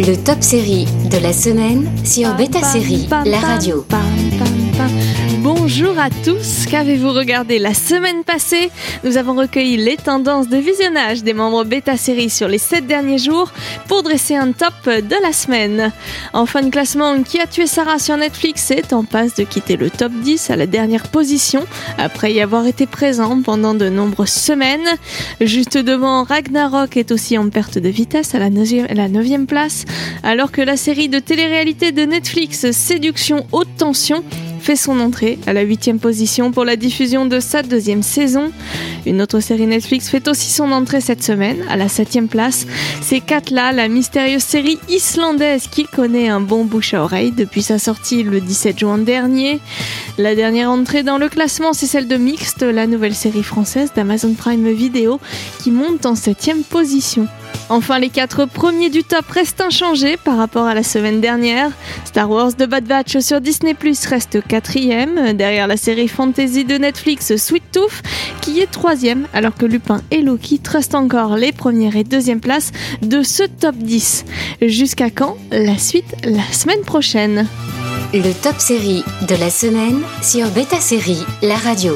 Le top série de la semaine sur Beta Série, la radio. Bonjour à tous, qu'avez-vous regardé la semaine passée? Nous avons recueilli les tendances de visionnage des membres Beta Série sur les 7 derniers jours pour dresser un top de la semaine. En fin de classement, Qui a tué Sarah sur Netflix est en passe de quitter le top 10 à la dernière position après y avoir été présent pendant de nombreuses semaines. Juste devant, Ragnarok est aussi en perte de vitesse à la 9e place alors que la série de télé-réalité de Netflix Séduction haute tension fait son entrée à la huitième position pour la diffusion de sa deuxième saison. Une autre série Netflix fait aussi son entrée cette semaine à la septième place. C'est Katla, la mystérieuse série islandaise qui connaît un bon bouche à oreille depuis sa sortie le 17 juin dernier. La dernière entrée dans le classement, c'est celle de Mixte, la nouvelle série française d'Amazon Prime Video qui monte en septième position. Enfin, les quatre premiers du top restent inchangés par rapport à la semaine dernière. Star Wars The Bad Batch sur Disney Plus reste quatrième, derrière la série fantasy de Netflix Sweet Tooth, qui est troisième, alors que Lupin et Loki restent encore les premières et deuxièmes places de ce top 10. Jusqu'à quand La suite la semaine prochaine? Le top série de la semaine sur Beta Série, la radio.